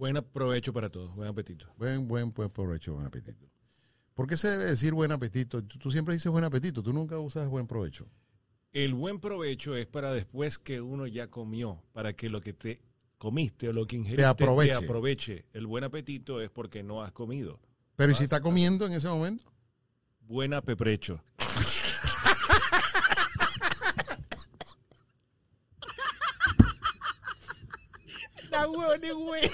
Buen provecho para todos, buen apetito. Buen, buen, buen provecho, buen apetito. ¿Por qué se debe decir buen apetito? Tú, tú siempre dices buen apetito, tú nunca usas buen provecho. El buen provecho es para después que uno ya comió, para que lo que te comiste o lo que ingeriste aproveche. te aproveche. El buen apetito es porque no has comido. Pero ¿y si está comiendo en ese momento? Buen apeprecho. that will de güey.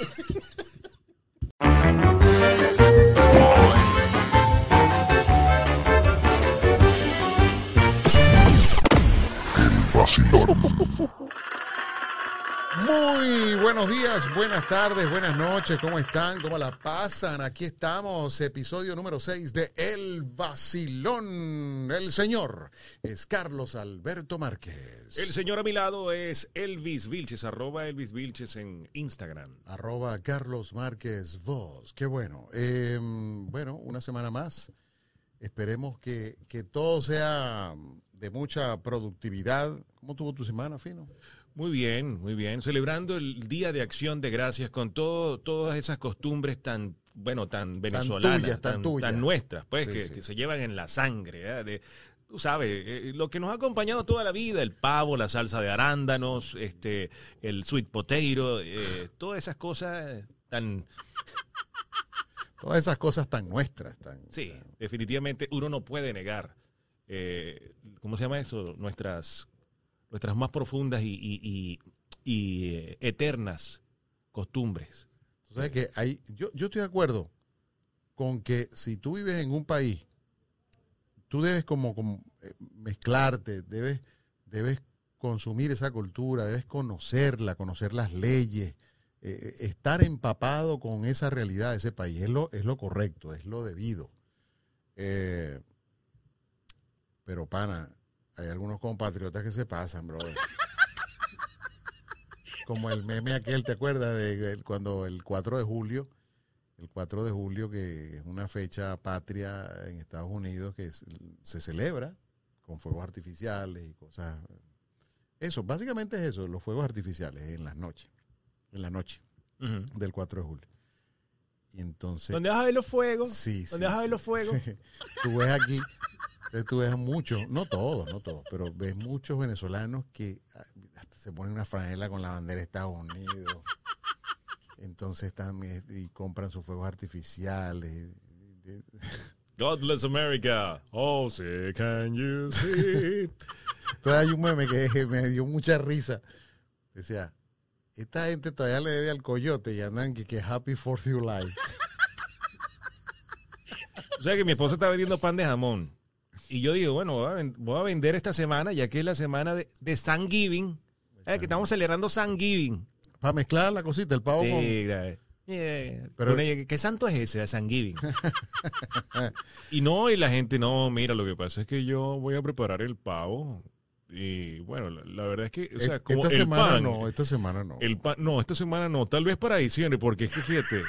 Muy buenos días, buenas tardes, buenas noches, ¿cómo están? ¿Cómo la pasan? Aquí estamos, episodio número 6 de El Vacilón. El señor es Carlos Alberto Márquez. El señor a mi lado es Elvis Vilches, arroba Elvis Vilches en Instagram. Arroba Carlos Márquez Voz. Qué bueno. Eh, bueno, una semana más. Esperemos que, que todo sea de mucha productividad. ¿Cómo tuvo tu semana, Fino? Muy bien, muy bien. Celebrando el Día de Acción de Gracias con todo, todas esas costumbres tan, bueno, tan venezolanas, tuyas, tan tuyas. nuestras, pues, Sí, que, sí. que se llevan en la sangre. ¿eh? De- tú sabes, eh, lo que nos ha acompañado toda la vida, el pavo, la salsa de arándanos, este, el sweet potato, eh, todas esas cosas tan, Todas esas cosas tan nuestras, tan... sí, definitivamente uno no puede negar, eh, ¿cómo se llama eso? Nuestras, nuestras más profundas y, y- y- eh, eternas costumbres. Sabes que yo, yo estoy de acuerdo con que si tú vives en un país, tú debes como, como, eh, mezclarte, debes, debes consumir esa cultura, debes conocerla, conocer las leyes, eh, estar empapado con esa realidad de ese país. Es lo, es lo correcto, es lo debido. Pero, pana, hay algunos compatriotas que se pasan, bro. Como el meme aquel, ¿te acuerdas? De cuando el 4 de julio, el 4 de julio, que es una fecha patria en Estados Unidos que se celebra con fuegos artificiales y cosas. Eso, básicamente es eso, los fuegos artificiales en las noches, en la noche del 4 de julio. Y entonces... ¿Dónde vas a ver los fuegos? Sí, sí, ¿Dónde vas a ver los fuegos? tú ves aquí, entonces tú ves muchos, no todos, no todos, pero ves muchos venezolanos que ah, hasta se ponen una franela con la bandera de Estados Unidos. Entonces también y compran sus fuegos artificiales. God bless America. Oh, sí, can you see? Entonces hay un meme que me dio mucha risa. Decía, esta gente todavía le debe al coyote y andan que, que Happy 4th of July. o sea que mi esposa está vendiendo pan de jamón. Y yo digo, bueno, voy a, ven- voy a vender esta semana, ya que es la semana de, de Thanksgiving. Eh, que estamos celebrando Thanksgiving. Para mezclar la cosita, el pavo con... Sí, gra- eh, Pero- con ella, ¿Qué santo es ese, Thanksgiving? y no, y la gente, no, mira, lo que pasa es que yo voy a preparar el pavo. Y bueno, la, la verdad es que, o sea, Et- como esta el semana pan, no, esta semana no. El pan, no, esta semana no, tal vez para diciembre, porque es que fíjate,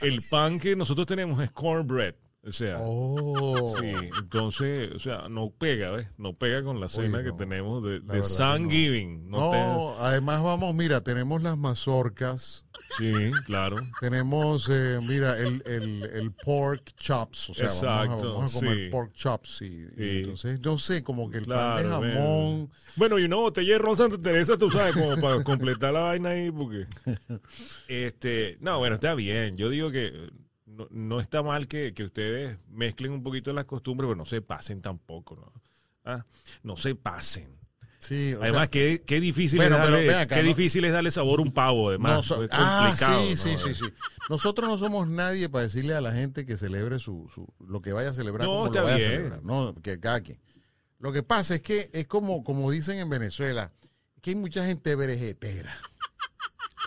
el pan que nosotros tenemos es cornbread, o sea, Oh. sí, entonces, o sea, no pega, ¿ves? No pega con la cena que tenemos de, de no. Thanksgiving. No, además vamos, mira, tenemos las mazorcas, sí, claro. tenemos, eh, mira, el, el, el pork chops, o sea, vamos a- Exacto, vamos a, comer sí. pork chops y, y Sí. entonces, no sé, como que el pan de Claro, jamón, Bueno, y una botella de ron Santa Teresa, tú sabes, como para completar la vaina ahí, porque. Este, no, bueno, está bien. Yo digo que no, no está mal que, que ustedes mezclen un poquito las costumbres, pero no se pasen tampoco, ¿no? Ah, No se pasen. sí, o Además, sea, qué, qué difícil Bueno, es darle, acá, qué ¿no? difícil es darle sabor a un pavo, además. no so- es ah, complicado. sí, sí, sí, sí. Nosotros no somos nadie para decirle a la gente que celebre su, su lo que vaya a celebrar No, como está lo vaya bien. a celebrar, no, que cada quien. Lo que pasa es que es como, como dicen en Venezuela, que hay mucha gente brejetera.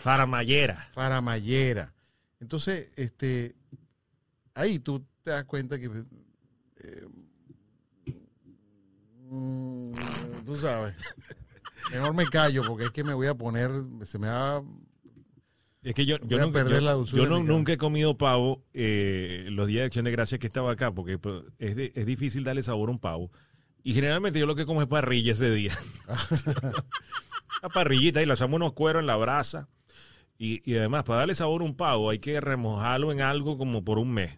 Faramayera. faramayera. Entonces, este, ahí tú te das cuenta que, eh, mm, tú sabes, mejor me callo porque es que me voy a poner, se me va, Es que yo, yo nunca, perder yo- la dulzura yo no- nunca he comido pavo eh, los días de acción de gracias que estaba acá, porque pues, es, de- es difícil darle sabor a un pavo. Y generalmente yo lo que como es parrilla ese día. la parrillita y le hacemos unos cueros en la brasa. Y, y además, para darle sabor a un pavo, hay que remojarlo en algo como por un mes.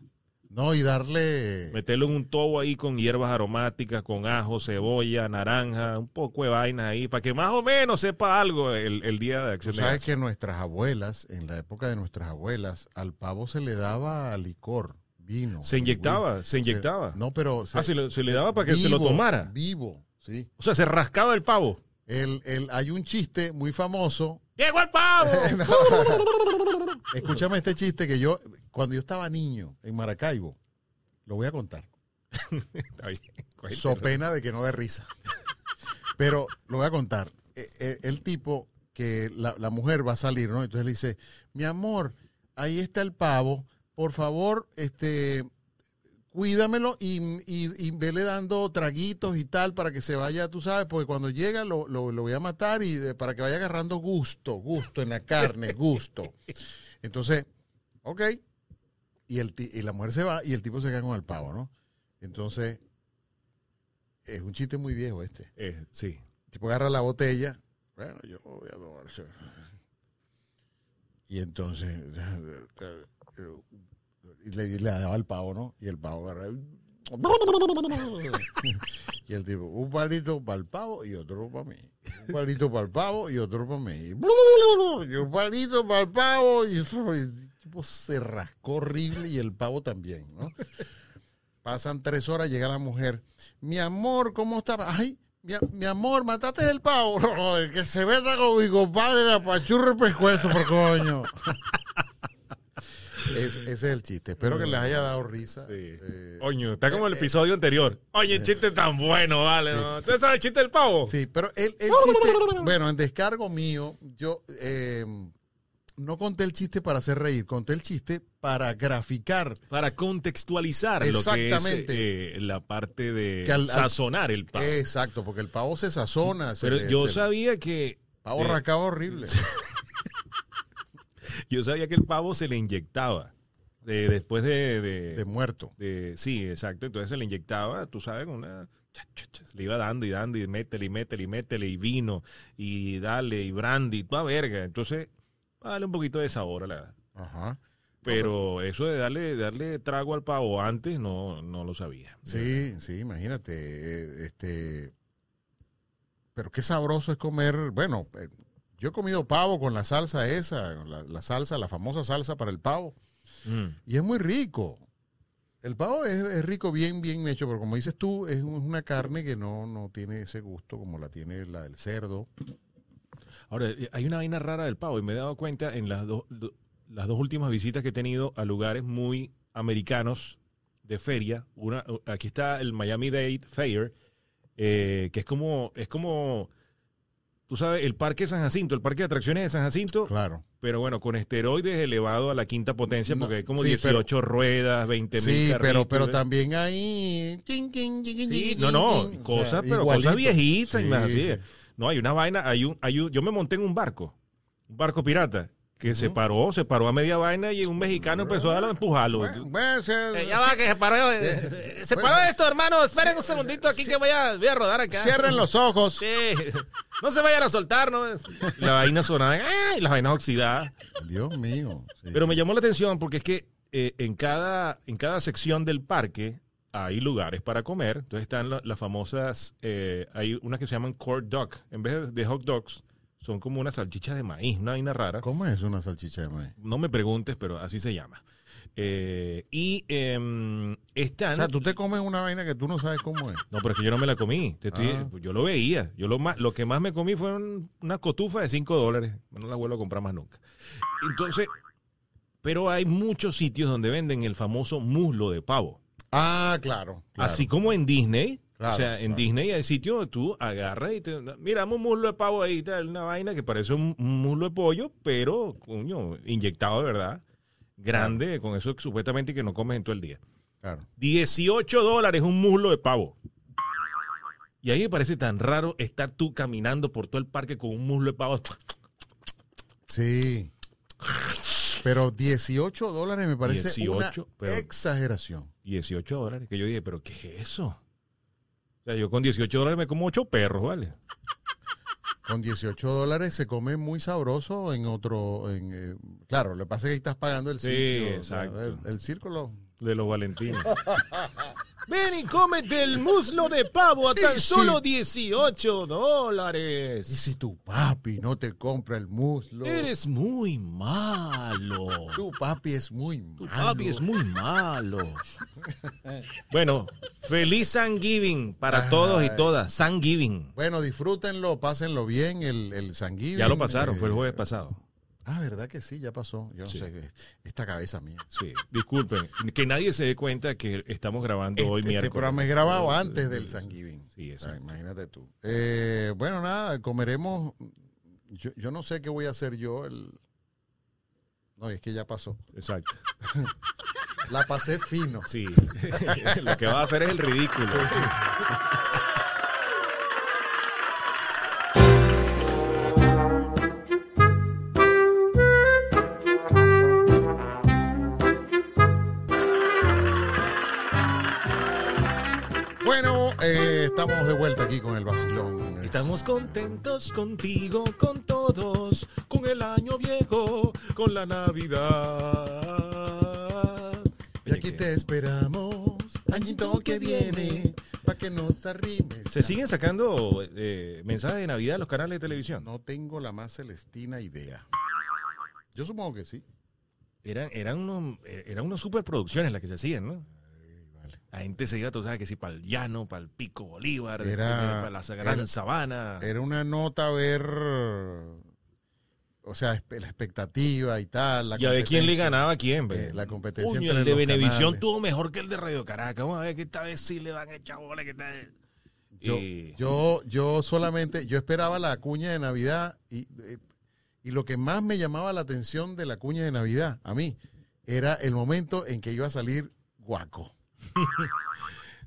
No, y darle. Meterlo en un tobo ahí con hierbas aromáticas, con ajo, cebolla, naranja, un poco de vainas ahí, para que más o menos sepa algo el, el día de acción sabes que nuestras abuelas, en la época de nuestras abuelas, al pavo se le daba licor, vino. Se inyectaba, se inyectaba. No, pero. Ah, se le- se le daba para que se lo tomara. Vivo, sí. O sea, se rascaba el pavo. El, el, hay un chiste muy famoso. ¡Llegó el pavo! Escúchame este chiste que yo, cuando yo estaba niño en Maracaibo, lo voy a contar. Cuéntalo. So pena de que no dé risa. Pero lo voy a contar. Eh, eh, El tipo que la, la mujer va a salir, ¿no? Entonces le dice, mi amor, ahí está el pavo, por favor, este, cuídamelo y, y, y vele dando traguitos y tal para que se vaya, tú sabes, porque cuando llega lo, lo- lo voy a matar y de- para que vaya agarrando gusto, gusto en la carne, gusto. Entonces, ok. Y, el, y la mujer se va y el tipo se queda con el pavo, ¿no? Entonces, es un chiste muy viejo este. Eh, sí. El tipo agarra la botella. Bueno, yo voy a tomar. Y entonces y le, le daba el pavo, ¿no? Y el pavo agarra. Y el tipo, un palito para el pavo y otro para mí. Un palito para el pavo y otro para mí. Y un palito para el pavo y otro. El tipo se rascó horrible y el pavo también, ¿no? Pasan tres horas, llega la mujer. Mi amor, ¿cómo estaba? Ay, mi, mi amor, mataste el pavo. El que se meta con mi compadre era pachurro y pescuezo, por coño. Es- ese es el chiste. Espero que les haya dado risa. Sí. Eh, Coño, está como el eh, episodio anterior. Oye, el chiste tan bueno, vale. ¿no? ¿Usted sabe el chiste del pavo? Sí, pero el, el chiste, bueno, en descargo mío, yo eh, no conté el chiste para hacer reír, conté el chiste para graficar. Para contextualizar lo que es Exactamente. eh, la parte de al- sazonar el pavo. Exacto, porque el pavo se sazona. se Pero le- yo se- sabía que Pavo eh, rascado horrible. yo sabía que el pavo se le inyectaba eh, después de, de- de muerto. de- sí, exacto. Entonces se le inyectaba, tú sabes, con una le iba dando y dando y métele y métele y métele y vino y dale y brandy, toda verga. Entonces, darle un poquito de sabor a la Ajá. Pero eso de darle, darle trago al pavo antes no, no lo sabía. Sí, sí, imagínate. eh, Este, pero qué sabroso es comer. Bueno, eh, yo he comido pavo con la salsa esa, la, la salsa, la famosa salsa para el pavo. Mm. Y es muy rico. El pavo es, es rico, bien, bien hecho, pero como dices tú, es un- una carne que no, no tiene ese gusto como la tiene la del cerdo. Ahora, eh, hay una vaina rara del pavo y me he dado cuenta en las, dos do- las dos últimas visitas que he tenido a lugares muy americanos de feria. Una, aquí está el Miami Dade Fair, eh, que es como, es como, tú sabes, el Parque San Jacinto, el Parque de Atracciones de San Jacinto, Claro. pero bueno, con esteroides elevado a la quinta potencia, No, porque hay como sí, 18 ruedas, 20 mil Sí, pero, pero ¿eh? también hay. Sí, no, no, cosas, pero igualito. cosas viejitas y Sí, más así. sí. No, hay una vaina, hay un, hay un, yo me monté en un barco, un barco pirata, que se paró, se paró a media vaina y un mexicano empezó a empujarlo. Bueno, bueno, se- Eh, ya va, que se paró. eh, se paró esto, hermano. Esperen un segundito aquí que voy a, voy a rodar acá. Cierren los ojos. Sí, no se vayan a soltar, ¿no? La vaina sonaba, ¡ay! las vainas oxidadas. Dios mío. sí. Pero me llamó la atención porque es que eh, en, cada, en cada sección del parque hay lugares para comer. Entonces están la- las famosas, eh, hay unas que se llaman corn dog. En vez de hot dogs, son como unas salchichas de maíz, una vaina rara. ¿Cómo es una salchicha de maíz? No me preguntes, pero así se llama. Eh, y em, O sea, tú te comes una vaina que tú no sabes cómo es. No, pero es que yo no me la comí. Te estoy- Ah. Yo lo veía. Yo lo, más, lo que más me comí fue un- una cotufa de 5 dólares. No la vuelvo a comprar más nunca. Entonces, pero hay muchos sitios donde venden el famoso muslo de pavo. Ah, claro. claro. Así como en Disney. Claro, o sea, en claro. Disney hay sitios donde tú agarras y te. Mira, dame un muslo de pavo ahí, tal, una vaina que parece un, un muslo de pollo, pero, coño, inyectado de verdad. Grande, con eso supuestamente que no comes en todo el día. Claro. 18 dólares un muslo de pavo. Y ahí me parece tan raro estar tú caminando por todo el parque con un muslo de pavo. Sí. Pero 18 dólares me parece 18, una pero- exageración. 18 dólares. Que yo dije, ¿pero qué es eso? O sea, yo con 18 dólares me como 8 perros, ¿vale? con 18 dólares se come muy sabroso en otro, en, eh, claro, lo que pasa es que ahí estás pagando el Sí, sitio. o sea, exacto. el, el círculo. De los Valentinos. Ven y cómete el muslo de pavo a tan Y solo si- 18 Y dólares. si tu papi no te compra el muslo, Eres muy malo. tu papi es muy Tu malo. papi es muy malo. Bueno, feliz Thanksgiving para todos y Ay. todas. Thanksgiving. Bueno, disfrútenlo, pásenlo bien, el, el San Giving. Ya lo pasaron, fue el Eh, jueves pasado. Ah, ¿verdad que sí? Ya pasó. Yo no Sí. sé, esta cabeza mía. Sí, disculpen. Que nadie se dé cuenta que estamos grabando hoy Este, miércoles. este programa es grabado antes del San Giving. Sí, O sea, exacto. imagínate tú. Eh, bueno, nada, comeremos. Yo, yo no sé qué voy a hacer yo. El... No, es que ya pasó. Exacto. La pasé fino. Sí. Lo que va a hacer es el ridículo. Bueno, estamos de vuelta aquí con el vacilón. Estamos contentos contigo, con todos, con el año viejo, con la Navidad. Y aquí te esperamos, añito que viene, para que nos arrimes. ¿Se siguen sacando eh, mensajes de Navidad en los canales de televisión? No tengo la más celestina idea. Yo supongo que sí. Eran, eran, unos, eran unas superproducciones las que se hacían, ¿no? La gente se iba, tú sabes que sí, para el llano, para el Pico Bolívar, Era- para la gran era- sabana. Era una nota a ver, o sea, la expectativa y tal. La Ya de quién le ganaba a quién. Eh, la competencia Coño, entre el de canales. tuvo mejor que el de Radio Caracas. Vamos a ver que esta vez sí le van a echar bola. Que está... Yo, Y- yo, yo solamente, yo esperaba la cuña de Navidad y, eh, y lo que más me llamaba la atención de la cuña de Navidad a mí era el momento en que iba a salir guaco.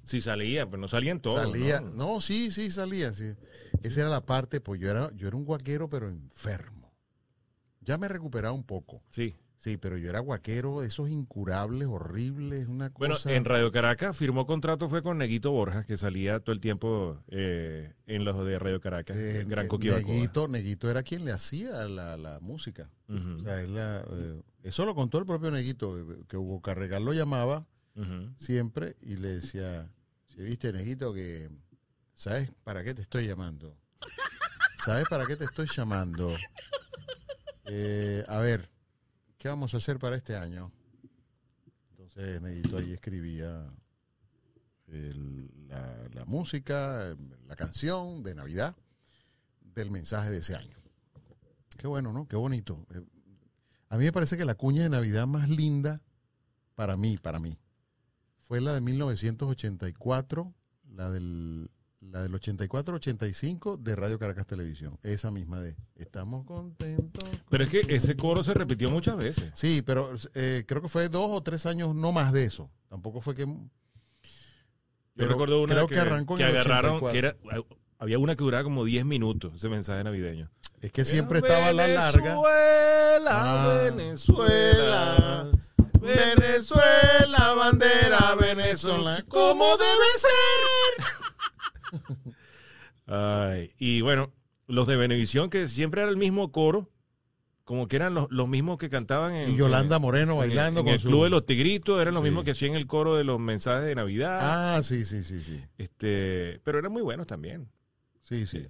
Sí salía, pero no salían todos. salía, ¿no? ¿no? sí, sí, salía. Sí. Esa era la parte, pues yo era, yo era un guaquero, pero enfermo. Ya me he recuperado un poco. Sí. Sí, pero yo era guaquero, esos incurables, horribles, una Bueno, cosa. en Radio Caracas firmó contrato fue con Neguito Borjas, que salía todo el tiempo eh, en los de Radio Caracas, eh, en Gran eh, Coquibacoa. Neguito, Neguito era quien le hacía la, la música. O sea, él la, eh, eso lo contó el propio Neguito, eh, que Hugo Carregal lo llamaba siempre y le decía, si viste Neguito que, ¿sabes para qué te estoy llamando? ¿Sabes para qué te estoy llamando? Eh, a ver, ¿qué vamos a hacer para este año? Entonces Neguito ahí escribía la, la música, la canción de Navidad del mensaje de ese año. Qué bueno, ¿no? Qué bonito. Eh, A mí me parece que la cuña de Navidad más linda para mí, para mí, fue la de 1984, la del, la del 84-85 de Radio Caracas Televisión. Esa misma de Estamos contentos. Pero es que ese coro se repitió muchas veces. Sí, pero eh, creo que fue dos o tres años, no más de eso. Tampoco fue que... Yo recuerdo una creo que, que arrancó que agarraron, 84. que era, había una que duraba como 10 minutos, ese mensaje navideño. Es que siempre estaba la larga. Venezuela, Ah, Venezuela, Venezuela, bandera venezolana, como debe ser. Ay, y bueno, los de Venevisión, que siempre era el mismo coro, como que eran los, los mismos que cantaban en, Y Yolanda Moreno en bailando en con el su... Club de los Tigritos, eran los Sí. mismos que hacían el coro de los mensajes de Navidad. Ah, sí, sí, sí, sí. Este, pero eran muy buenos también. Sí, sí.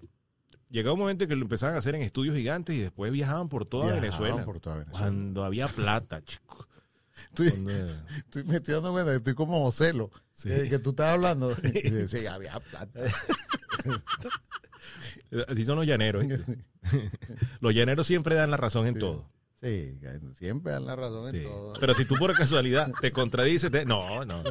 Llegaba un momento en que lo empezaban a hacer en estudios gigantes y después viajaban por toda Viajaban Venezuela. por toda Venezuela. Cuando había plata, chico. Estoy, Cuando- estoy me estoy dando cuenta que estoy como Sí. eh, que tú estás hablando. Y dice, sí, había plata. Así son los llaneros. los llaneros siempre dan la razón en Sí. todo. Sí, siempre dan la razón en todo. Pero si tú por casualidad te contradices, te- no, no.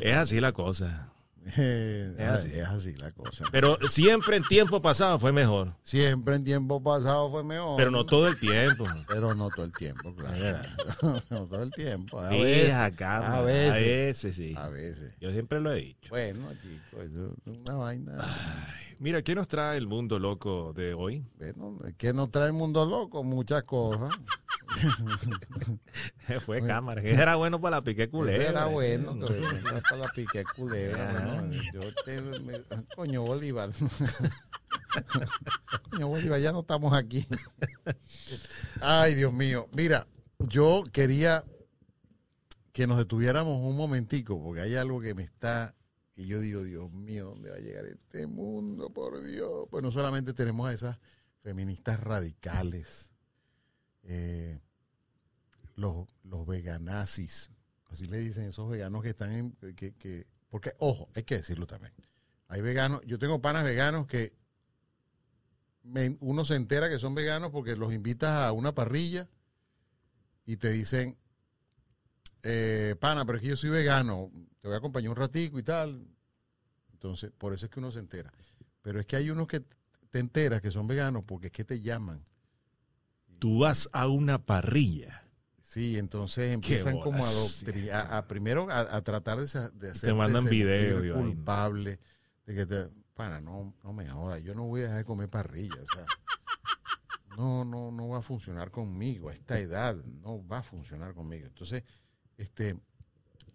Es así la cosa. Eh, Es así. es así la cosa. Pero siempre en tiempo pasado fue mejor. Siempre en tiempo pasado fue mejor. Pero no todo el tiempo. Pero no todo el tiempo, claro. No todo el tiempo. A Sí, veces. acá, a a veces. sí. A veces. Yo siempre lo he dicho. Bueno, chicos, eso es una vaina. Mira, ¿qué nos trae el mundo loco de hoy? Bueno, ¿qué nos trae el mundo loco? Muchas cosas. Fue cámara. Era bueno para la pique culebra. Era bueno, No. pero no para la pique culebra. Ajá. bueno, yo te, me- coño, Bolívar. Coño, Bolívar, ya no estamos aquí. Ay, Dios mío. Mira, yo quería que nos detuviéramos un momentico, porque hay algo que me está, y yo digo, Dios mío, ¿dónde va a llegar este mundo? Por Dios. Pues no solamente tenemos a esas feministas radicales, eh, los, los veganazis, así le dicen esos veganos que están en, que, que, porque, ojo, hay que decirlo también. Hay veganos, yo tengo panas veganos que uno se entera que son veganos porque los invitas a una parrilla y te dicen, eh, pana, pero es que yo soy vegano, te voy a acompañar un ratico y tal. Entonces, por eso es que uno se entera. Pero es que hay unos que te enteras que son veganos porque es que te llaman. Tú vas a una parrilla. Sí, entonces empiezan como a, a, a primero a, a tratar de, de hacerte mandan culpable de que te para no no me jodas, yo no voy a dejar de comer parrilla, o sea, no no no va a funcionar conmigo a esta edad, no va a funcionar conmigo. Entonces, este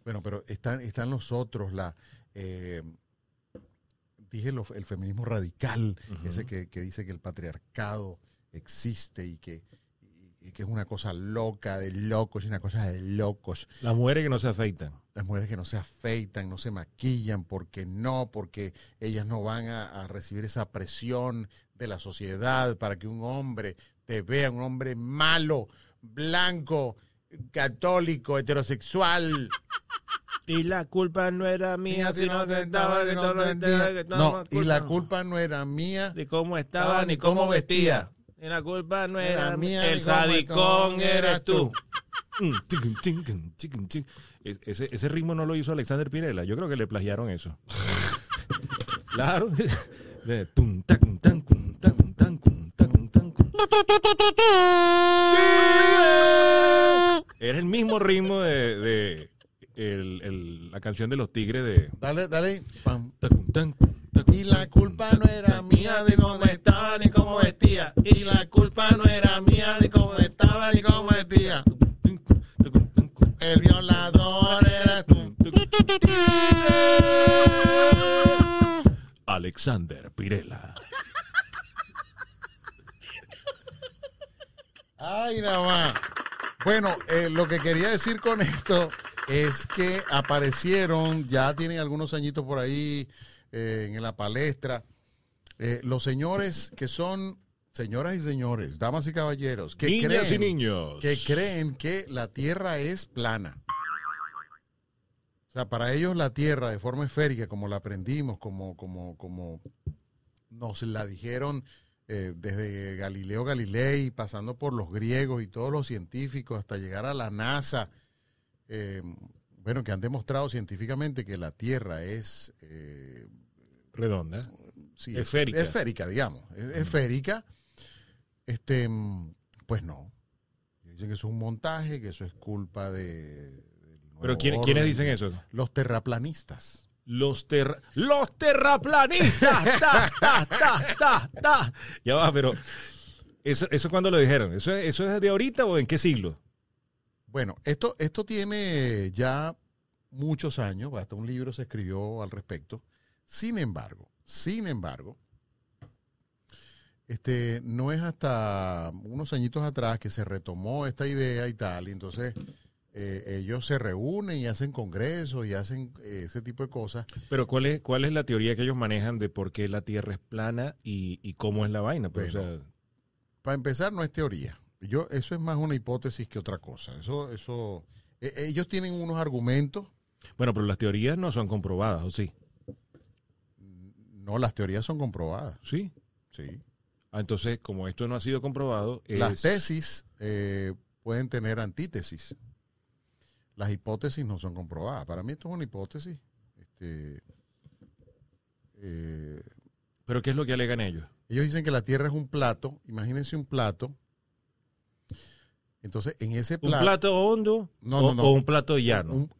bueno, pero están están los otros la eh, dije lo- el feminismo radical, ese que, que dice que el patriarcado existe y que y- y que es una cosa loca de locos, y una cosa de locos. Las mujeres que no se afeitan. Las mujeres que no se afeitan, no se maquillan, porque no, porque ellas no van a, a recibir esa presión de la sociedad para que un hombre te vea, un hombre malo, blanco, católico, heterosexual. Y la culpa no era mía, sino que estaba de todo No, y la culpa no era mía. de cómo estaba ni cómo vestía. Y la culpa no Era mía, el sadicón eras eres tú. Mm. E- Ese, ese ritmo no lo hizo Alexander Pirela. Yo creo que le plagiaron eso. claro. Era el mismo ritmo de, de el- el- la canción de los tigres de. Dale, dale. pam. tan, Y la culpa no era mía de cómo estaba ni cómo vestía. Y la culpa no era mía de cómo estaba ni cómo vestía. El violador eras tú. Alexander Pirela. Ay, nada más. Bueno, eh, lo que quería decir con esto es que aparecieron, ya tienen algunos añitos por ahí eh, en la palestra, eh, los señores que son, señoras y señores, damas y caballeros, que Niñas creen, y niños. que creen que la Tierra es plana. O sea, para ellos la Tierra de forma esférica, como la aprendimos, como, como, como nos la dijeron eh, desde Galileo Galilei, pasando por los griegos y todos los científicos, hasta llegar a la NASA, eh, bueno, que han demostrado científicamente que la Tierra es eh, Redonda. sí, Esférica. Es, esférica, digamos. Es esférica. Este, pues no. Dicen que eso es un montaje, que eso es culpa de. Pero ¿quién- ¿quiénes dicen eso? Los terraplanistas. Los, terra- los terraplanistas. Ta, ta, ta. Ya va, pero eso, eso cuando lo dijeron. ¿Eso, es- ¿Eso es de ahorita o en qué siglo? Bueno, esto, esto tiene ya muchos años, hasta un libro se escribió al respecto. Sin embargo, sin embargo, este, no es hasta unos añitos atrás que se retomó esta idea y tal, y entonces eh, ellos se reúnen y hacen congresos y hacen eh, ese tipo de cosas. Pero ¿cuál es, ¿cuál es la teoría que ellos manejan de por qué la Tierra es plana y, y cómo es la vaina? Pues, o Bueno. sea, Para empezar, no es teoría. Yo, eso es más una hipótesis que otra cosa. Eso, eso, eh, ellos tienen unos argumentos. bueno, pero las teorías no son comprobadas, ¿o sí? No, las teorías son comprobadas. Sí. Sí. Ah, entonces, como esto no ha sido comprobado, es... Las tesis eh, pueden tener antítesis. Las hipótesis no son comprobadas. Para mí esto es una hipótesis. Este, eh, ¿Pero qué es lo que alegan ellos? ellos dicen que la Tierra es un plato. Imagínense un plato. Entonces, en ese ¿Un plato... plato hondo No, o, no, no. o un plato llano? Un,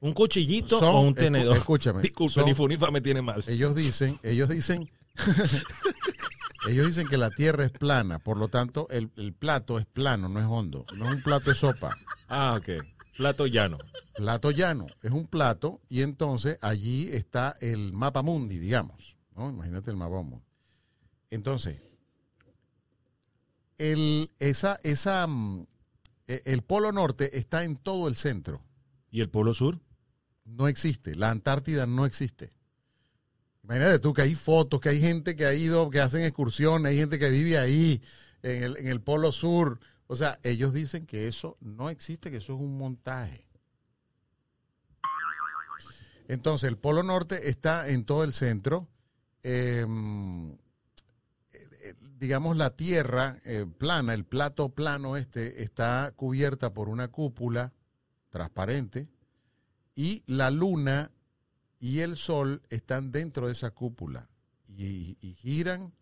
un- cuchillito son- o un tenedor? Escúchame. Disculpe, son- ni Funifa me tiene mal. ellos dicen, ellos dicen, ellos dicen que la Tierra es plana. Por lo tanto, el, el plato es plano, no es hondo. No es un plato de sopa. Ah, ok. Plato llano. Plato llano, es un plato y entonces allí está el mapa mundi, digamos, ¿no? Imagínate el mapa mundi. Entonces, el, esa, esa, mm, e- el polo norte está en todo el centro. ¿Y el Polo Sur? No existe. La Antártida no existe. Imagínate tú que hay fotos, que hay gente que ha ido, que hacen excursiones, hay gente que vive ahí, en el, en el polo sur. O sea, ellos dicen que eso no existe, que eso es un montaje. Entonces, el polo norte está en todo el centro. Eh, eh, digamos, la tierra eh, plana, el plato plano este, está cubierta por una cúpula transparente y la luna y el sol están dentro de esa cúpula y giran.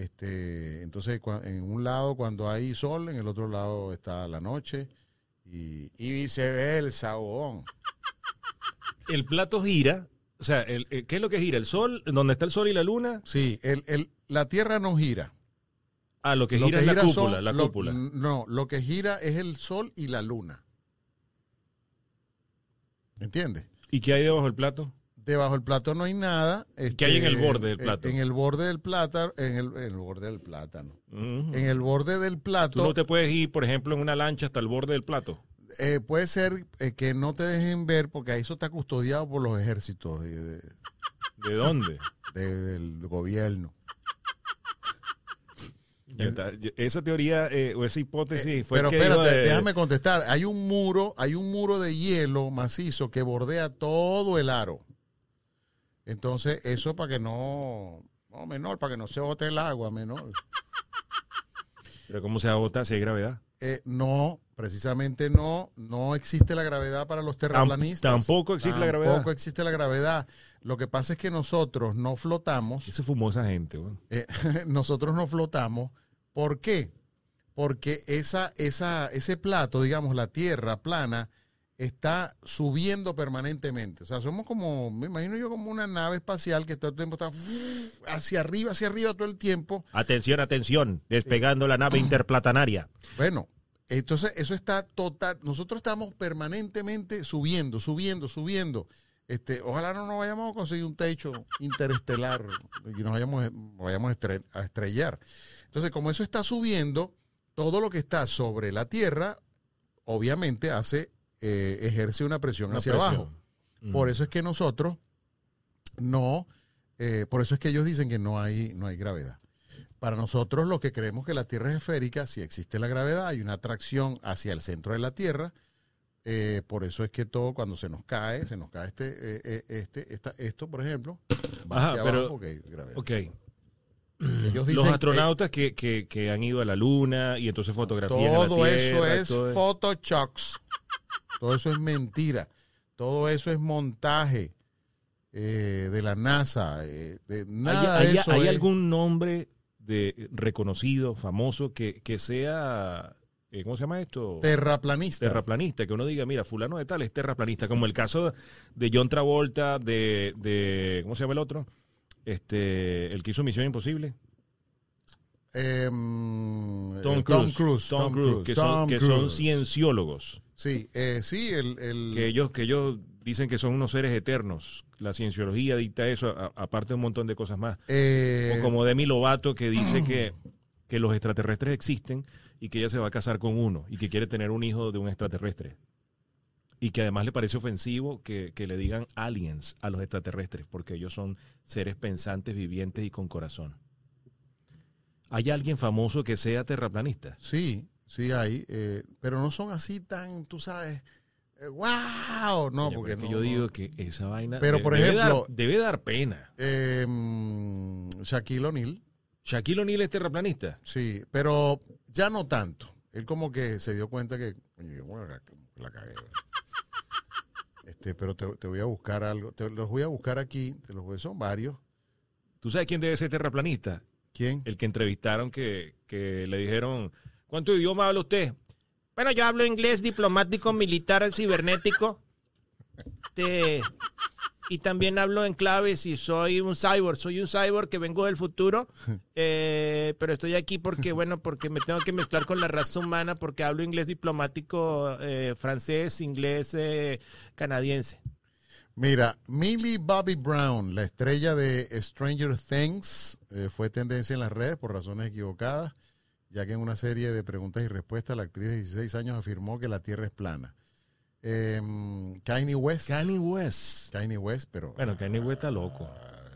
Este, entonces, en un lado cuando hay sol, en el otro lado está la noche y, y viceversa, huevón. El plato gira. O sea, el, el- ¿qué es lo que gira? ¿El sol? ¿Dónde está el sol y la luna? Sí, el, el- la Tierra no gira. Ah, lo que Lo gira es la son- cúpula, la lo- cúpula. No, lo que gira es el sol y la luna. ¿Entiendes? ¿Y qué hay debajo del plato? Debajo del plato no hay nada. ¿Qué hay en el borde del eh, plato? En el borde del plátano, en el, en el borde del plátano. En el borde del Tú plato no te puedes ir, por ejemplo, en una lancha hasta el borde del plato. eh, puede ser eh, que no te dejen ver porque eso está custodiado por los ejércitos de- de- ¿De dónde? de- del gobierno. Está. Esa teoría eh, o esa hipótesis fue Pero que espérate, déjame contestar. Hay un muro, hay un muro de hielo macizo que bordea todo el aro. Entonces, eso para que no, no menor, para que no se bote el agua, menor. Pero ¿cómo se agota si hay gravedad? Eh, no, precisamente no, no existe la gravedad para los terraplanistas. tampoco existe la gravedad. Tampoco existe la gravedad. Lo que pasa es que nosotros no flotamos, Eso fumó esa gente. güey. eh, nosotros no flotamos. ¿Por qué? Porque esa, esa, ese plato, digamos, la tierra plana, está subiendo permanentemente. O sea, somos como, me imagino yo como una nave espacial que todo el tiempo está hacia arriba, hacia arriba todo el tiempo. Atención, atención. Despegando la nave interplatanaria. Bueno, entonces eso está total. Nosotros estamos permanentemente subiendo, subiendo, subiendo. Este, ojalá no nos vayamos a conseguir un techo interestelar y nos vayamos, vayamos a estre- a estrellar. Entonces, como eso está subiendo, todo lo que está sobre la Tierra, obviamente hace, eh, ejerce una presión Una hacia presión. abajo. Por eso es que nosotros no, eh, por eso es que ellos dicen que no hay, no hay gravedad. Para nosotros, los que creemos que la Tierra es esférica, si existe la gravedad, hay una atracción hacia el centro de la Tierra. eh, por eso es que todo cuando se nos cae, se nos cae este, eh, este, esta- esto, por ejemplo, va Ajá, hacia pero- abajo porque hay gravedad. Ok. Ellos Los dicen astronautas que, que- que han ido a la luna y entonces fotografían la todo eso Tierra, es todo Photoshop. Todo eso es mentira. Todo eso es montaje eh, de la NASA. eh, de, nada ¿Hay, de eso hay es- algún nombre de reconocido, famoso, que, que sea, eh, ¿cómo se llama esto? terraplanista. terraplanista, que uno diga, mira, fulano de tal es terraplanista, como el caso de John Travolta, de, de ¿cómo se llama el otro? Este, el que hizo Misión Imposible. Em, Tom eh, Cruise. Tom Tom Cruise. Que, son, que cienciólogos, Sí, eh, sí, el, el- que ellos, que ellos dicen que son unos seres eternos. La cienciología dicta eso, aparte de un montón de cosas más. eh, O como Demi Lovato, que dice que, que los extraterrestres existen y que ella se va a casar con uno y que quiere tener un hijo de un extraterrestre. Y que además le parece ofensivo que, que le digan aliens a los extraterrestres, porque ellos son seres pensantes, vivientes y con corazón. ¿Hay alguien famoso que sea terraplanista? sí, sí hay, eh, pero no son así tan, tú sabes, eh, wow, no, Oye, porque no, yo no. digo que esa vaina Pero, de- por debe, ejemplo- dar, debe dar pena. Em, Shaquille O'Neal, ¿Shaquille O'Neal es terraplanista? sí, pero ya no tanto. Él como que se dio cuenta que, coño, yo bueno, la, la cagué. Este, pero te, te voy a buscar algo, te los voy a buscar aquí, te los voy, son varios. ¿Tú sabes quién debe ser terraplanista? ¿Quién? el que entrevistaron que, que le dijeron, ¿cuántos idiomas habla usted? Bueno, yo hablo inglés diplomático, militar, cibernético. Te- y también hablo en claves y soy un cyborg. Soy un cyborg que vengo del futuro. eh, pero estoy aquí porque, bueno, porque me tengo que mezclar con la raza humana porque hablo inglés diplomático, eh, francés, inglés, eh, canadiense. Mira, Millie Bobby Brown, la estrella de Stranger Things, fue tendencia en las redes por razones equivocadas, ya que en una serie de preguntas y respuestas la actriz de 16 años afirmó que la Tierra es plana. Eh, Kanye West. Kanye West. Kanye West, pero... Bueno, Kanye West está loco.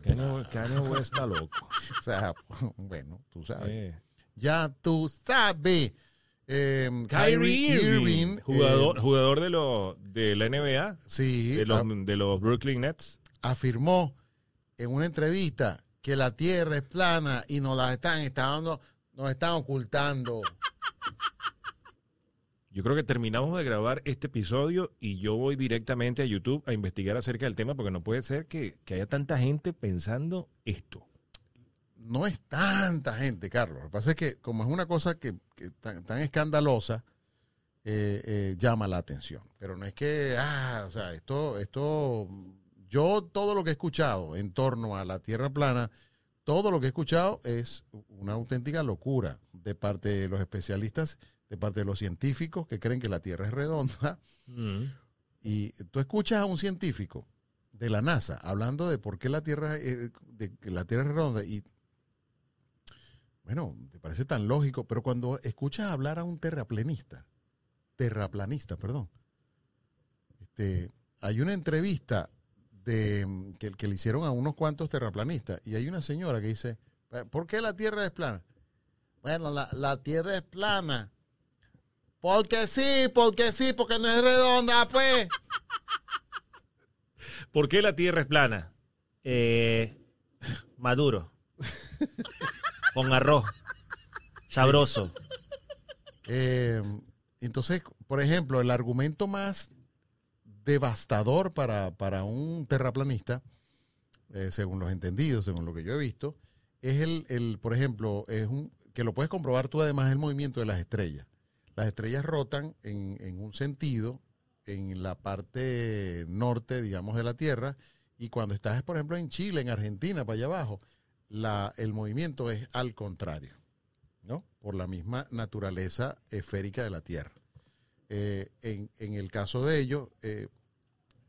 Kanye, Kanye West está loco. O sea, bueno, tú sabes. Eh. Ya tú sabes. Eh, Kyrie Irving, jugador, eh, jugador de, los de la NBA, sí, de los, a- de los Brooklyn Nets. afirmó en una entrevista que la Tierra es plana y nos la están, están dando- nos están ocultando. Yo creo que terminamos de grabar este episodio y yo voy directamente a YouTube a investigar acerca del tema porque no puede ser que, que haya tanta gente pensando esto. No es tanta gente, Carlos. Lo que pasa es que como es una cosa que, tan escandalosa, eh, eh, llama la atención. Pero no es que, ah, o sea, esto, esto, yo todo lo que he escuchado en torno a la Tierra plana, todo lo que he escuchado es una auténtica locura de parte de los especialistas, de parte de los científicos que creen que la Tierra es redonda. Y tú escuchas a un científico de la NASA hablando de por qué la Tierra, eh, de que la tierra es redonda y bueno, te parece tan lógico, pero cuando escuchas hablar a un terraplanista, terraplanista, perdón, este, hay una entrevista de, que, que le hicieron a unos cuantos terraplanistas y hay una señora que dice, ¿por qué la Tierra es plana? Bueno, la, la Tierra es plana. Porque sí, porque sí, porque no es redonda, pues. ¿Por qué la Tierra es plana? Eh, maduro. Con arroz. Sabroso. Eh, entonces, por ejemplo, el argumento más devastador para, para un terraplanista, eh, según los entendidos, según lo que yo he visto, es el, el, por ejemplo, es un, que lo puedes comprobar tú además, el movimiento de las estrellas. Las estrellas rotan en, en un sentido en la parte norte, digamos, de la Tierra, y cuando estás, por ejemplo, en Chile, en Argentina, para allá abajo, la, el movimiento es al contrario. ¿no? Por la misma naturaleza esférica de la Tierra. Eh, en, en el caso de ellos, eh,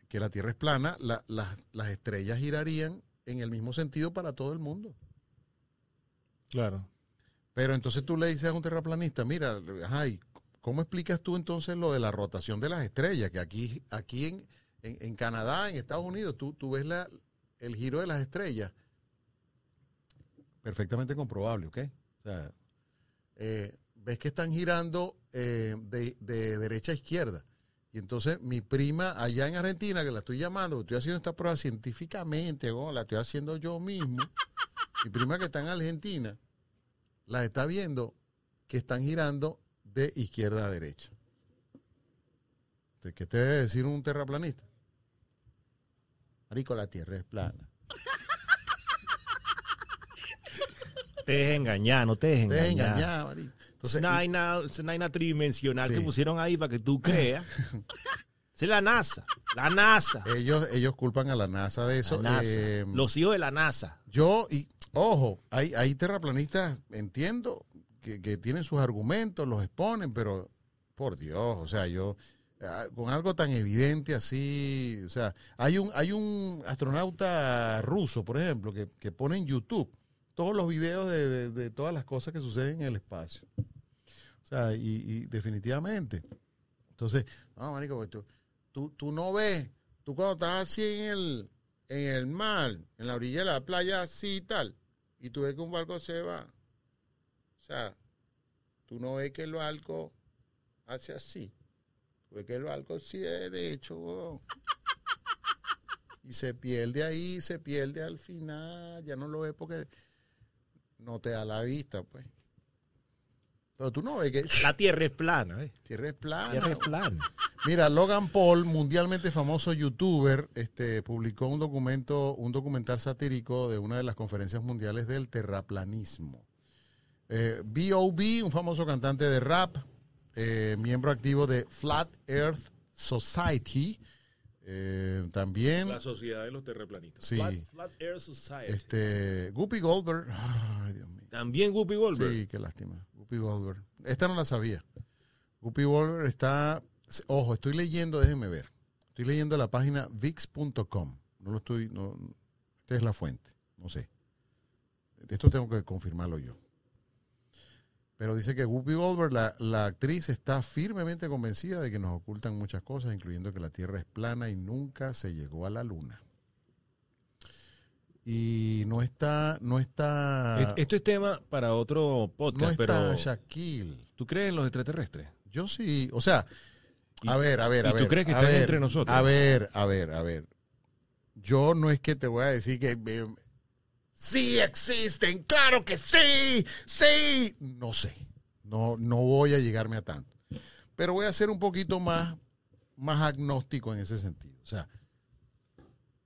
que la Tierra es plana, la- la- las estrellas girarían en el mismo sentido para todo el mundo. Claro. Pero entonces tú le dices a un terraplanista, mira, ajá, ¿y ¿cómo explicas tú entonces lo de la rotación de las estrellas? Que aquí, aquí en, en- en Canadá, en Estados Unidos, tú, tú ves la, el giro de las estrellas. Perfectamente comprobable, ¿ok? O sea, eh, ves que están girando eh, de, de derecha a izquierda. Y entonces mi prima allá en Argentina, que la estoy llamando, estoy haciendo esta prueba científicamente, ¿no? la estoy haciendo yo mismo. Mi prima que está en Argentina, la está viendo que están girando de izquierda a derecha. ¿Qué te debe decir un terraplanista? Marico, la tierra es plana. Te dejes engañar, no te dejes Te engañar. engañado, marico. Entonces, nada tridimensional Sí. que pusieron ahí para que tú creas. Es la NASA. La NASA. ellos, ellos culpan a la NASA de eso. NASA. Eh, Los hijos de la NASA. Yo, y ojo, hay, hay terraplanistas, entiendo, que, tienen sus argumentos, los exponen, pero por Dios, o sea, yo, ah, con algo tan evidente así, o sea, hay un, hay un astronauta ruso, por ejemplo, que, que pone en YouTube todos los videos de, de- todas las cosas que suceden en el espacio. O sea, y, y definitivamente. Entonces, no, marico, pues tú, tú, tú no ves, tú cuando estás así en el, en el mar, en la orilla de la playa, así y tal, y tú ves que un barco se va. O sea, tú no ves que el barco hace así. Tú ves que el barco sí es derecho, weón. Y se pierde ahí, se pierde al final, ya no lo ves porque no te da la vista, pues. Pero tú no ves que La Tierra es plana. ¿eh? tierra es plana. Tierra es plana. Mira, Logan Paul, mundialmente famoso youtuber, este, publicó un documento, un documental satírico de una de las conferencias mundiales del terraplanismo. Eh, B.O.B., un famoso cantante de rap, eh, miembro activo de Flat Earth Society, eh, también La sociedad de los terraplanistas. Sí. Flat, Flat Air Society. este, Guppy Goldberg. Ay, Dios mío. También Whoopi Goldberg. Sí, qué lástima. Guppy Goldberg. Esta no la sabía. Guppy Goldberg está. Ojo, estoy leyendo, déjenme ver. Estoy leyendo la página vix.com. No lo estoy, no, esta es la fuente, no sé. Esto tengo que confirmarlo yo. Pero dice que Whoopi Goldberg, la, la, actriz, está firmemente convencida de que nos ocultan muchas cosas, incluyendo que la Tierra es plana y nunca se llegó a la Luna. Y no está, no está. Esto es tema para otro podcast, no está pero. Shaquille. ¿Tú crees en los extraterrestres? Yo sí, o sea, a ver, a ver, a ¿Y ver. tú crees que están ver, entre nosotros? A ver, a ver, a ver. Yo no es que te voy a decir que eh, sí existen, claro que sí, sí. No sé, no, no voy a llegarme a tanto. Pero voy a ser un poquito más, más agnóstico en ese sentido. O sea,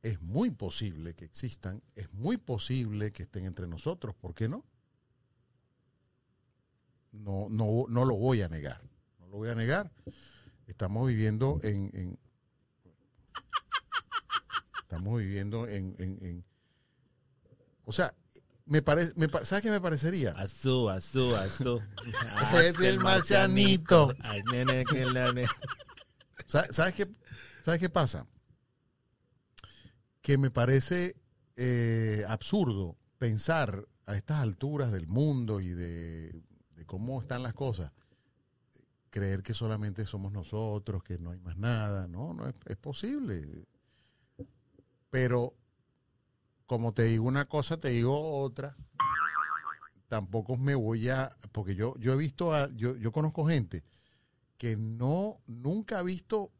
es muy posible que existan, es muy posible que estén entre nosotros, ¿por qué no? No, no, no lo voy a negar, no lo voy a negar. Estamos viviendo en, estamos viviendo en, en, en o sea, me parece, me, ¿sabes qué me parecería? Azú, azú, azú. Es el marcianito. Ay, nene, que la ne- ¿Sa- ¿Sabes qué, ¿Sabes qué pasa? Que me parece eh, absurdo pensar a estas alturas del mundo y de, de cómo están las cosas, creer que solamente somos nosotros, que no hay más nada. No, no es, es posible. Pero, como te digo una cosa, te digo otra. Tampoco me voy a, porque yo, yo he visto, a, yo, yo conozco gente que no, nunca ha visto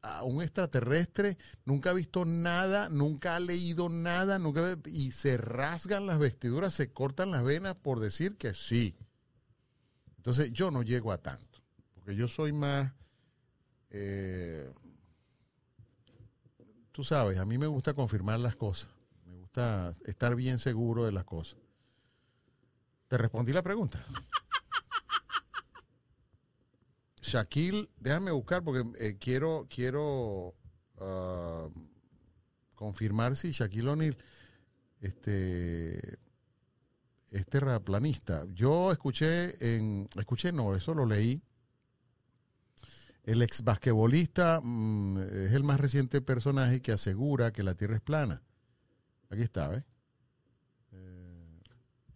a un extraterrestre, nunca ha visto nada, nunca ha leído nada, nunca y se rasgan las vestiduras, se cortan las venas por decir que sí. Entonces yo no llego a tanto, porque yo soy más, eh, tú sabes, a mí me gusta confirmar las cosas, gusta estar bien seguro de las cosas. ¿Te respondí la pregunta? Shaquille, déjame buscar porque eh, quiero, quiero ah, confirmar si Shaquille O'Neal este, es terraplanista. Yo escuché en, escuché no, eso lo leí. El ex basquetbolista mm, es el más reciente personaje que asegura que la Tierra es plana. Aquí está, ¿ves?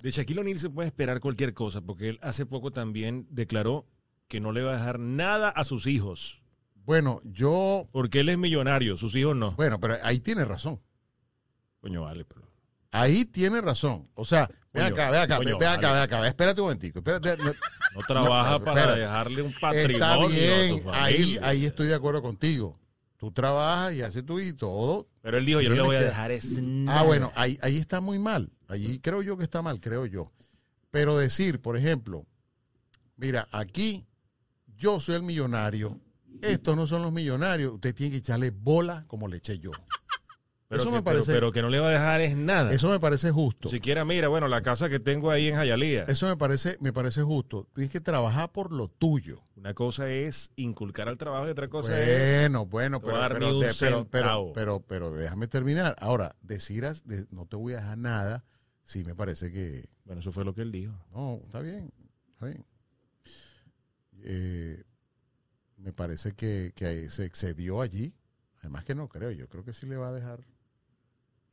De Shaquille O'Neal se puede esperar cualquier cosa, porque él hace poco también declaró que no le va a dejar nada a sus hijos, Bueno, yo, porque él es millonario, sus hijos no. bueno, pero ahí tiene razón. Coño, vale, pero. Ahí tiene razón. O sea, ve acá, ve acá, ve acá, vale. ve acá, espérate un momentico. Espérate, no, No trabaja No, para dejarle un está patrimonio bien, a su ahí, ahí estoy de acuerdo contigo. Tú trabajas y haces tu y todo. Pero él dijo, yo no le voy a dejar ese Ah, bueno, ahí, ahí está muy mal. Allí creo yo que está mal, creo yo. Pero decir, por ejemplo, mira, aquí yo soy el millonario, estos no son los millonarios, usted tiene que echarle bola como le eché yo. Pero, eso que, me pero- parece- pero que no le va a dejar es nada. Eso me parece justo. Siquiera, mira, bueno, la casa que tengo ahí en Jayalía. Eso me parece, me parece justo. Tienes que trabajar por lo tuyo. Una cosa es inculcar al trabajo y otra cosa es. Bueno, bueno, pero, pero, de- pero, pero, pero, pero déjame terminar. Ahora, decir de- no te voy a dejar nada, sí me parece que Bueno, eso fue lo que él dijo. no, está bien, está bien. Eh, me parece que, que se excedió allí. Además que no creo, yo creo que sí le va a dejar.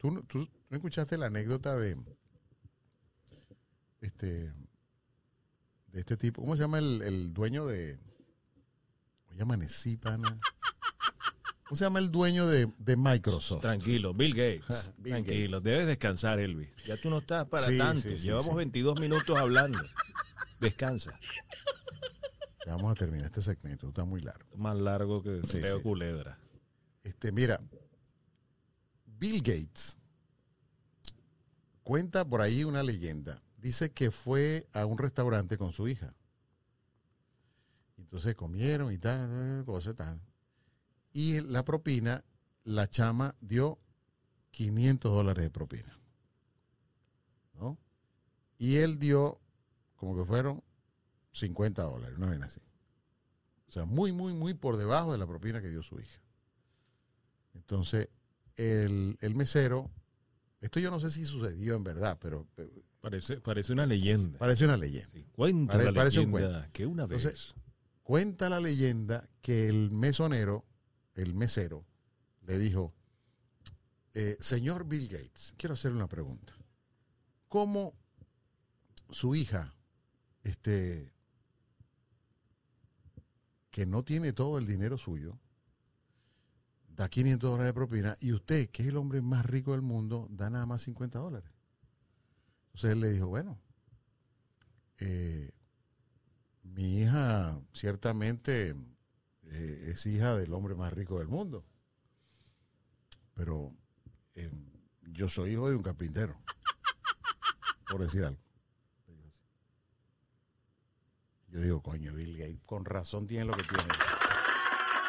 ¿Tú, tú escuchaste la anécdota de este de este tipo? ¿Cómo se llama el, el dueño de Hoy amanecí, pana. ¿Cómo se llama el dueño de, de Microsoft? Tranquilo, Bill Gates. Bill Tranquilo, debes descansar, Elvis. Ya tú no estás para Sí, tanto. sí, sí, Llevamos sí. 22 minutos hablando. Descansa. Ya vamos a terminar este segmento, está muy largo. Más largo que Teo. Culebra. Este, mira, Bill Gates cuenta por ahí una leyenda. Dice que fue a un restaurante con su hija. Entonces comieron y tal, cosas tal. Y la propina, la chama dio 500 dólares de propina. ¿No? Y él dio como que fueron 50 dólares, no ven así. O sea, muy, muy, muy por debajo de la propina que dio su hija. Entonces, el, el mesero, esto yo no sé si sucedió en verdad, pero, pero Parece, parece una leyenda. parece una leyenda. Sí, Cuenta Pare- la parece un leyenda que una vez. Entonces, Cuenta la leyenda que el mesonero, el mesero, le dijo, eh, señor Bill Gates, quiero hacerle una pregunta. ¿Cómo su hija, este, que no tiene todo el dinero suyo, da 500 dólares de propina y usted, que es el hombre más rico del mundo, da nada más 50 dólares? Entonces él le dijo, bueno, eh, mi hija ciertamente eh, es hija del hombre más rico del mundo, pero eh, yo soy hijo de un carpintero, por decir algo. Yo digo, coño, Bill Gates, con razón tiene lo que tiene.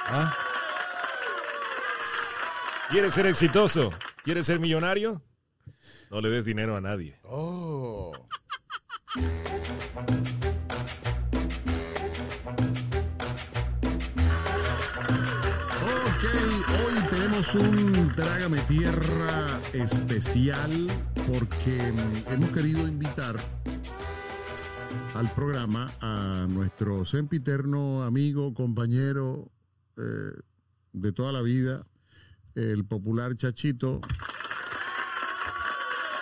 ¿Ah? ¿Quieres ser exitoso? ¿Quieres ser millonario? No le des dinero a nadie. Oh. Ok, hoy tenemos un Trágame Tierra especial porque hemos querido invitar al programa a nuestro sempiterno amigo, compañero eh, de toda la vida, el popular Chachito.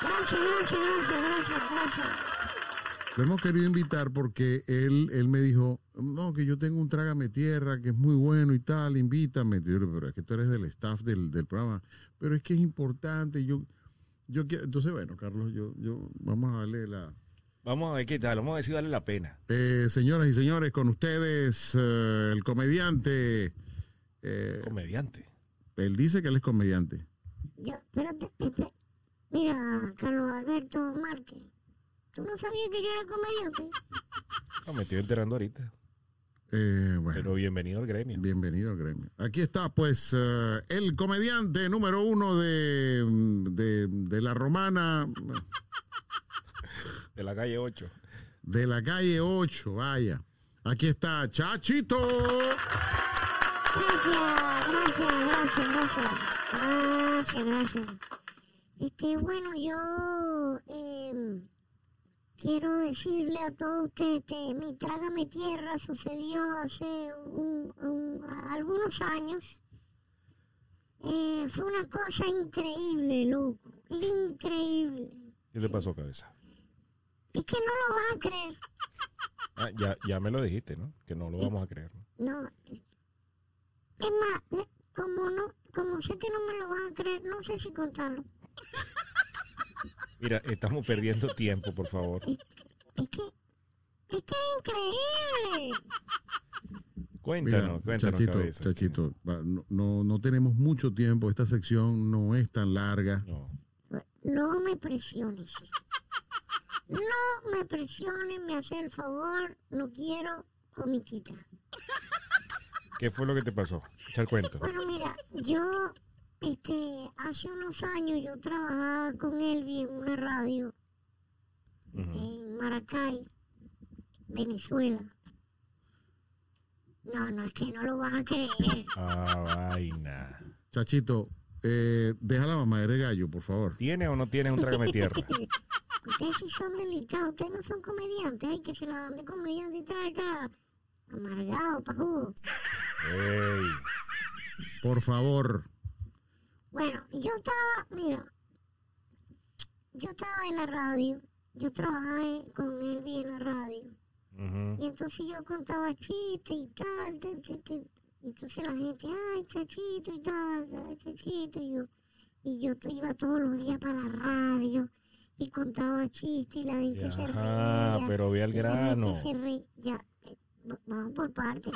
Gracias, gracias, gracias, gracias, gracias. Lo hemos querido invitar porque él, él me dijo, no, que yo tengo un trágame tierra que es muy bueno y tal, invítame. Yo le digo, pero es que tú eres del staff del, del programa, pero es que es importante. Yo, yo quiero, entonces, bueno, Carlos, yo, yo, vamos a darle la. Vamos a ver qué tal. Vamos a ver si vale la pena. Eh, señoras y señores, con ustedes, eh, el comediante. eh, Comediante. Él dice que él es comediante. Yo, espérate, espérate. Mira, Carlos Alberto Márquez, ¿tú no sabías que yo era comediante? No, me estoy enterando ahorita. Eh, bueno. Pero bienvenido al gremio. Bienvenido al gremio. Aquí está, pues, eh, el comediante número uno de, de, de la romana, De la calle 8. de la calle 8, vaya. Aquí está Chachito. Gracias, gracias, gracias, gracias. Gracias. Este, bueno, yo em, quiero decirle a todos ustedes que mi Trágame Tierra sucedió hace un- un- algunos años. Eh, fue una cosa increíble, loco. Increíble. ¿Qué te pasó, cabeza? Es que no lo van a creer. Ah, ya, ya me lo dijiste, ¿no? Que no lo vamos a creer. ¿no? No. Es más, como no, como sé que no me lo van a creer, no sé si contarlo. Mira, estamos perdiendo tiempo, por favor. Es que, es que es increíble. Cuéntanos, Mira, cuéntanos, Chachito, cabeza. Chachito, no, no tenemos mucho tiempo. Esta sección no es tan larga. No. No me presiones. No me presiones, me hace el favor, no quiero comiquita. ¿Qué fue lo que te pasó? Echa el cuento. Bueno, mira, yo, este, hace unos años yo trabajaba con Elvi en una radio en Maracay, Venezuela. No, no, es que no lo vas a creer. Ah, vaina. Chachito, eh, deja la mamadera de gallo, por favor. ¿Tiene o no tiene un trágame tierra? Ustedes sí son delicados, ustedes no son comediantes, hay que se la dan de comediante y trae acá. Amargado, pajudo. Ey. Por favor. Bueno, yo estaba, mira, yo estaba en la radio, yo trabajaba con Elvi en la radio, y entonces yo contaba chistes y tal, tal, tal, tal. entonces la gente, ay, chachito y tal, chachito, y yo, y yo iba todos los días para la radio y contaba chistes y la gente se Ajá, reía. pero ve al grano. se ya, eh, vamos por partes.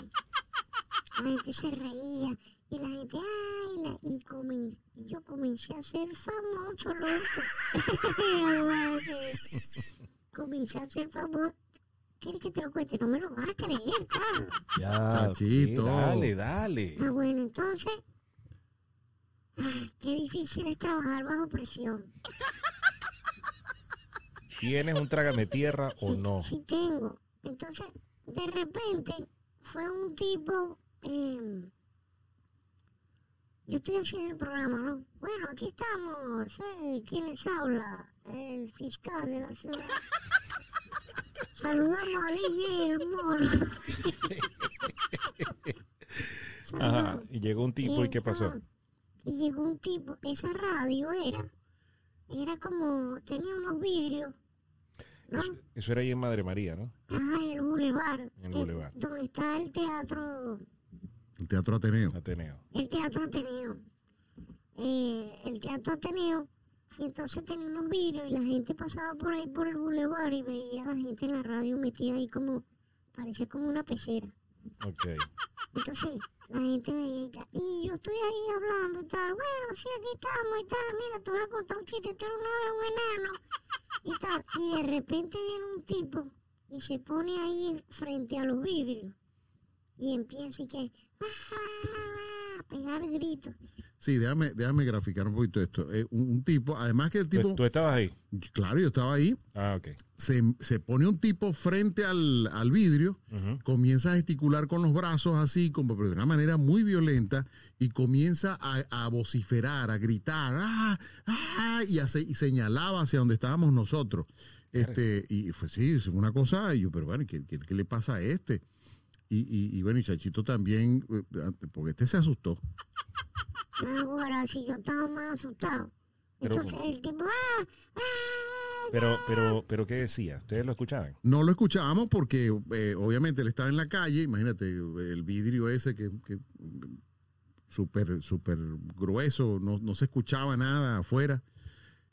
La gente se reía y la gente, ay, la- y comen- yo comencé a ser famoso, loco. comencé a ser famoso. ¿Quieres que te lo cuente? No me lo vas a creer, claro. Ya, Chachito. sí, dale, dale. Ah, bueno, entonces, ay, qué difícil es trabajar bajo presión. ¿Tienes un trágame tierra o Sí, no? Sí tengo. Entonces, de repente, fue un tipo... eh, yo estoy haciendo el programa, ¿no? Bueno, aquí estamos. eh, ¿Quién les habla? El fiscal de la ciudad. Saludamos a DJ El Moro. Ajá. Y llegó un tipo y ¿qué pasó? y llegó un tipo, esa radio era, era como, tenía unos vidrios, ¿no? Eso, eso era ahí en Madre María, ¿no? Ajá, en el bulevar. En el bulevar. Donde está el teatro, El Teatro Ateneo. Ateneo. el teatro Ateneo. Eh, el teatro Ateneo. y Entonces tenía unos vidrios y la gente pasaba por ahí por el bulevar y veía a la gente en la radio metida ahí como, parecía como una pecera. Ok. Entonces, la gente veía. Y yo estoy ahí hablando y tal. Bueno, sí, aquí estamos y tal. Mira, te voy a contar un chiste. Tú eres una vez un enano. Y tal. Y de repente viene un tipo y se pone ahí frente a los vidrios. Y empieza y que... A pegar gritos. Sí, déjame, déjame graficar un poquito esto. Eh, un, un tipo, además que el ¿Tú, tipo, tú estabas ahí? claro, yo estaba ahí, Ah, ok. se, se pone un tipo frente al, al vidrio, comienza a gesticular con los brazos así, como pero de una manera muy violenta, y comienza a, a vociferar, a gritar, ¡ah! ¡ah! Y, a se- y señalaba hacia donde estábamos nosotros. Este, y fue sí, es una cosa, y yo, pero bueno, ¿qué, qué, qué le pasa a este? Y, y, y bueno, y Chachito también, eh, porque este se asustó. Ahora, si yo estaba más asustado. Pero- Entonces el tipo... ¡Ah! ¡Ah! Pero, pero, pero, ¿qué decía? ¿Ustedes lo escuchaban? No lo escuchábamos porque eh, obviamente él estaba en la calle, imagínate el vidrio ese que, que súper súper grueso, no, no se escuchaba nada afuera,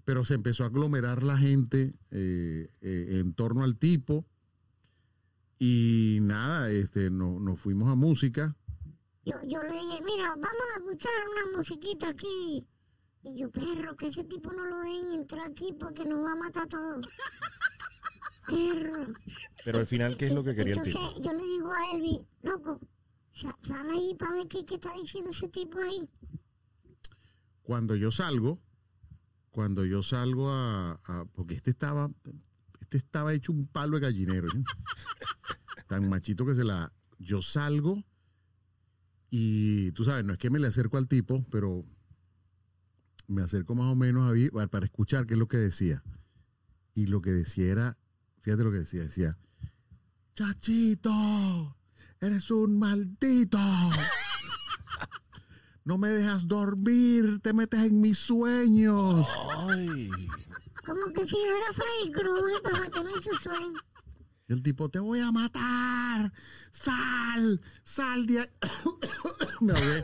pero se empezó a aglomerar la gente eh, eh, en torno al tipo y nada, este, no- nos fuimos a música. Yo, yo le dije, mira, vamos a escuchar una musiquita aquí. Y yo, perro, que ese tipo no lo dejen entrar aquí porque nos va a matar a todos. Perro. Pero al final, ¿qué es lo que quería el Entonces tipo? yo le digo a Elvi, loco, sa- sal ahí para ver qué, qué está diciendo ese tipo ahí. Cuando yo salgo, cuando yo salgo a, a- porque este estaba, este estaba hecho un palo de gallinero, tan machito que se la, yo salgo y tú sabes, no es que me le acerco al tipo, pero me acerco más o menos a vi- para escuchar qué es lo que decía. Y lo que decía era, fíjate lo que decía, decía, Chachito, eres un maldito. No me dejas dormir, te metes en mis sueños. Ay. Como que si yo era Freddy Krueger para su sueño. Y el tipo, te voy a matar. Sal, sal de ahí. me ahogué.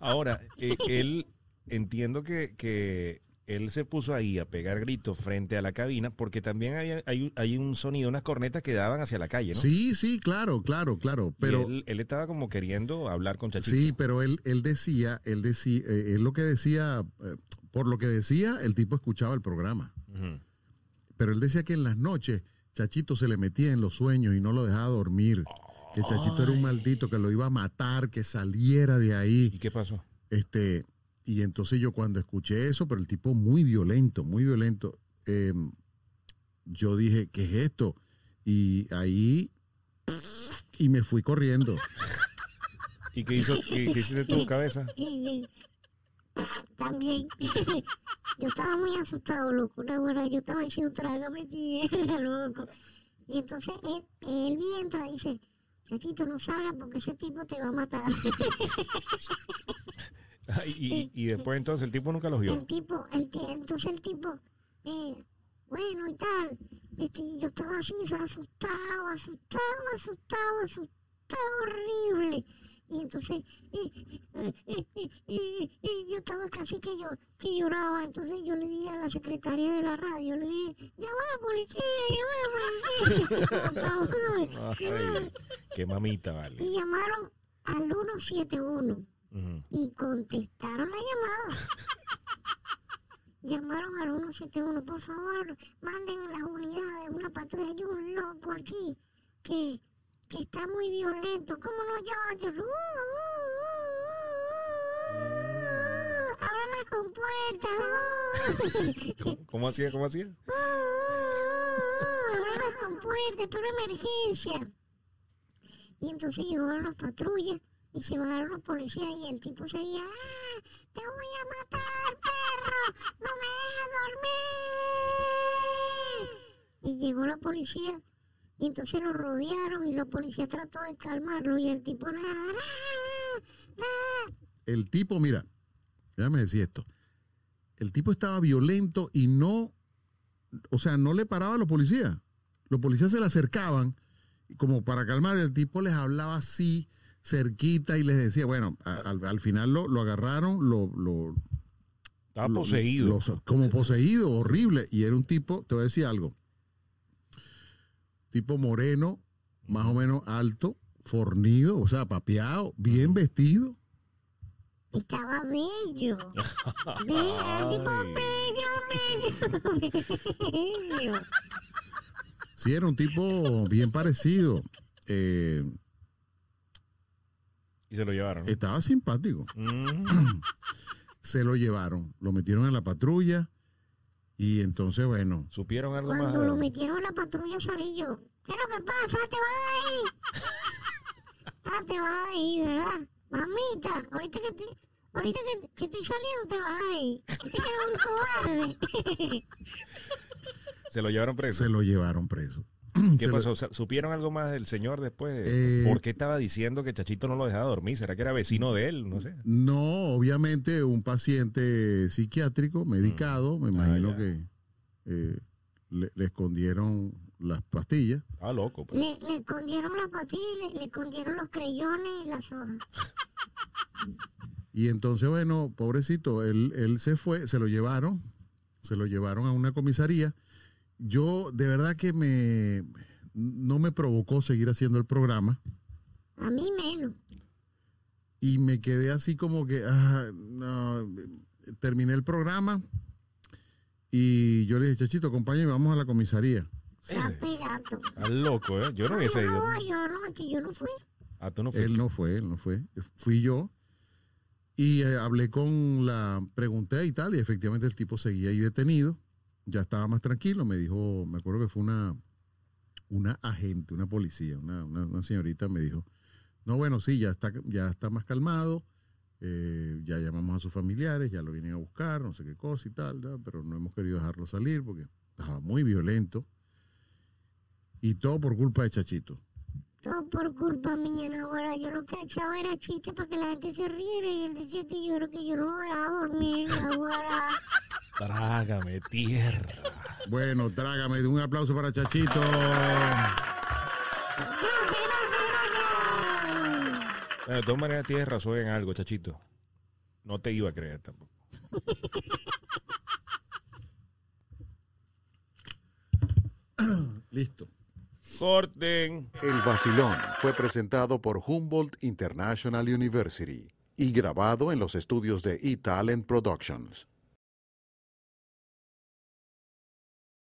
Ahora, eh, él, entiendo que, que él se puso ahí a pegar gritos frente a la cabina porque también hay, hay, hay un sonido, unas cornetas que daban hacia la calle, ¿no? Sí, sí, claro, claro, claro. Y Pero él, él estaba como queriendo hablar con Chachito. sí, pero él, él decía, él decía, eh, él lo que decía, eh, por lo que decía, el tipo escuchaba el programa. Pero él decía que en las noches Chachito se le metía en los sueños y no lo dejaba dormir. Que Chachito era un maldito, que lo iba a matar, que saliera de ahí. ¿Y qué pasó? Este, y entonces yo cuando escuché eso, pero el tipo muy violento, muy violento, eh, yo dije, ¿qué es esto? Y ahí, y me fui corriendo. ¿Y qué hizo? ¿Qué, qué hiciste tu cabeza? También. yo estaba muy asustado, loco. Una buena, yo estaba diciendo, trágame tierra, loco. Y entonces él, él entra y dice, Chachito, no salgas porque ese tipo te va a matar. Y, y después entonces el tipo nunca los vio. el tipo, el, entonces el tipo, eh, bueno y tal. Este, yo estaba así, asustado, asustado, asustado, asustado, horrible. Y entonces, eh, yo estaba casi que yo que lloraba. Entonces yo le dije a la secretaria de la radio, le dije, llama a la policía, llama a la policía, por favor. Qué mamita, vale. Y llamaron al 171 Ujú. y contestaron la llamada. Llamaron al 171, por favor, manden las unidades, una patrulla, hay un loco aquí que, que está muy violento. ¿Cómo no? Yo, "Uh, uh, uh, uh, ábranlas con puertas. uh, ¿Cómo, hacía? ¿Cómo hacía? uh, uh, ábranlas con puertas, esto es una emergencia. Y entonces llegaron las patrullas y se bajaron los policías y el tipo seguía, ¡ah! ¡Te voy a matar, perro! ¡No me dejas dormir! Y llegó la policía y entonces lo rodearon y la policía trató de calmarlo y el tipo, ¡nada! nada, nada". El tipo, mira, déjame decir esto. El tipo estaba violento y no, o sea, no le paraba a los policías. Los policías se le acercaban y como para calmar, el tipo les hablaba así, cerquita, y les decía, bueno, al, al final lo, lo agarraron, lo, lo, Estaba lo- poseído. lo- como poseído, horrible. Y era un tipo, te voy a decir algo, tipo moreno, más o menos alto, fornido, o sea, papeado, bien vestido. Estaba bello. Bello, era un tipo bello, bello, bello. Sí, era un tipo bien parecido. Eh, y se lo llevaron. estaba simpático. Mm. Se lo llevaron, lo metieron en la patrulla y entonces, bueno, ¿Supieron algo más? Cuando lo metieron en la patrulla salí yo. ¿Qué es lo que pasa? Te vas ahí. Ah, te vas ahí, ¿verdad? Mamita, ahorita que estoy, ahorita que, que estoy saliendo te vas ahí. Usted que eres un cobarde. Se lo llevaron preso. se lo llevaron preso. ¿Qué pasó? ¿Supieron algo más del señor después? Eh, ¿Por qué estaba diciendo que Chachito no lo dejaba dormir? ¿Será que era vecino de él? No sé. No, obviamente un paciente psiquiátrico, medicado, me imagino Mm. Ah, ya. que eh, le, le escondieron las pastillas. Estaba loco. pues. Le, le escondieron la patilla, le, le escondieron los creyones y las hojas. Y entonces, bueno, pobrecito, él, él se fue, se lo llevaron, se lo llevaron a una comisaría. Yo, de verdad que me, no me provocó seguir haciendo el programa A mí menos. y me quedé así como que, ah, no, terminé el programa y yo le dije, chachito, acompáñame, vamos a la comisaría. Pegado. Estás loco, ¿eh? Yo no hubiese ido. No, yo no, que yo no fui. Ah, tú no fuiste. Él no fue, él no fue. Fui yo. Y eh, hablé con la, pregunté y tal, y efectivamente el tipo seguía ahí detenido. Ya estaba más tranquilo. Me dijo, me acuerdo que fue una, una agente, una policía, una, una- señorita me dijo, no, bueno, sí, ya está, ya está más calmado. eh, ya llamamos a sus familiares, ya lo vienen a buscar, no sé qué cosa y tal, pero no hemos querido dejarlo salir porque estaba muy violento. Y todo por culpa de Chachito. Todo por culpa mía, no, ahora yo lo que echaba era chiste para que la gente se riera y él decía que yo era que yo no voy a dormir, ahora. Trágame tierra. Bueno, trágame de un aplauso para Chachito. De todas maneras tienes razón en algo, Chachito. No te iba a creer tampoco. Listo. El vacilón fue presentado por Humboldt International University y grabado en los estudios de eTalent Productions.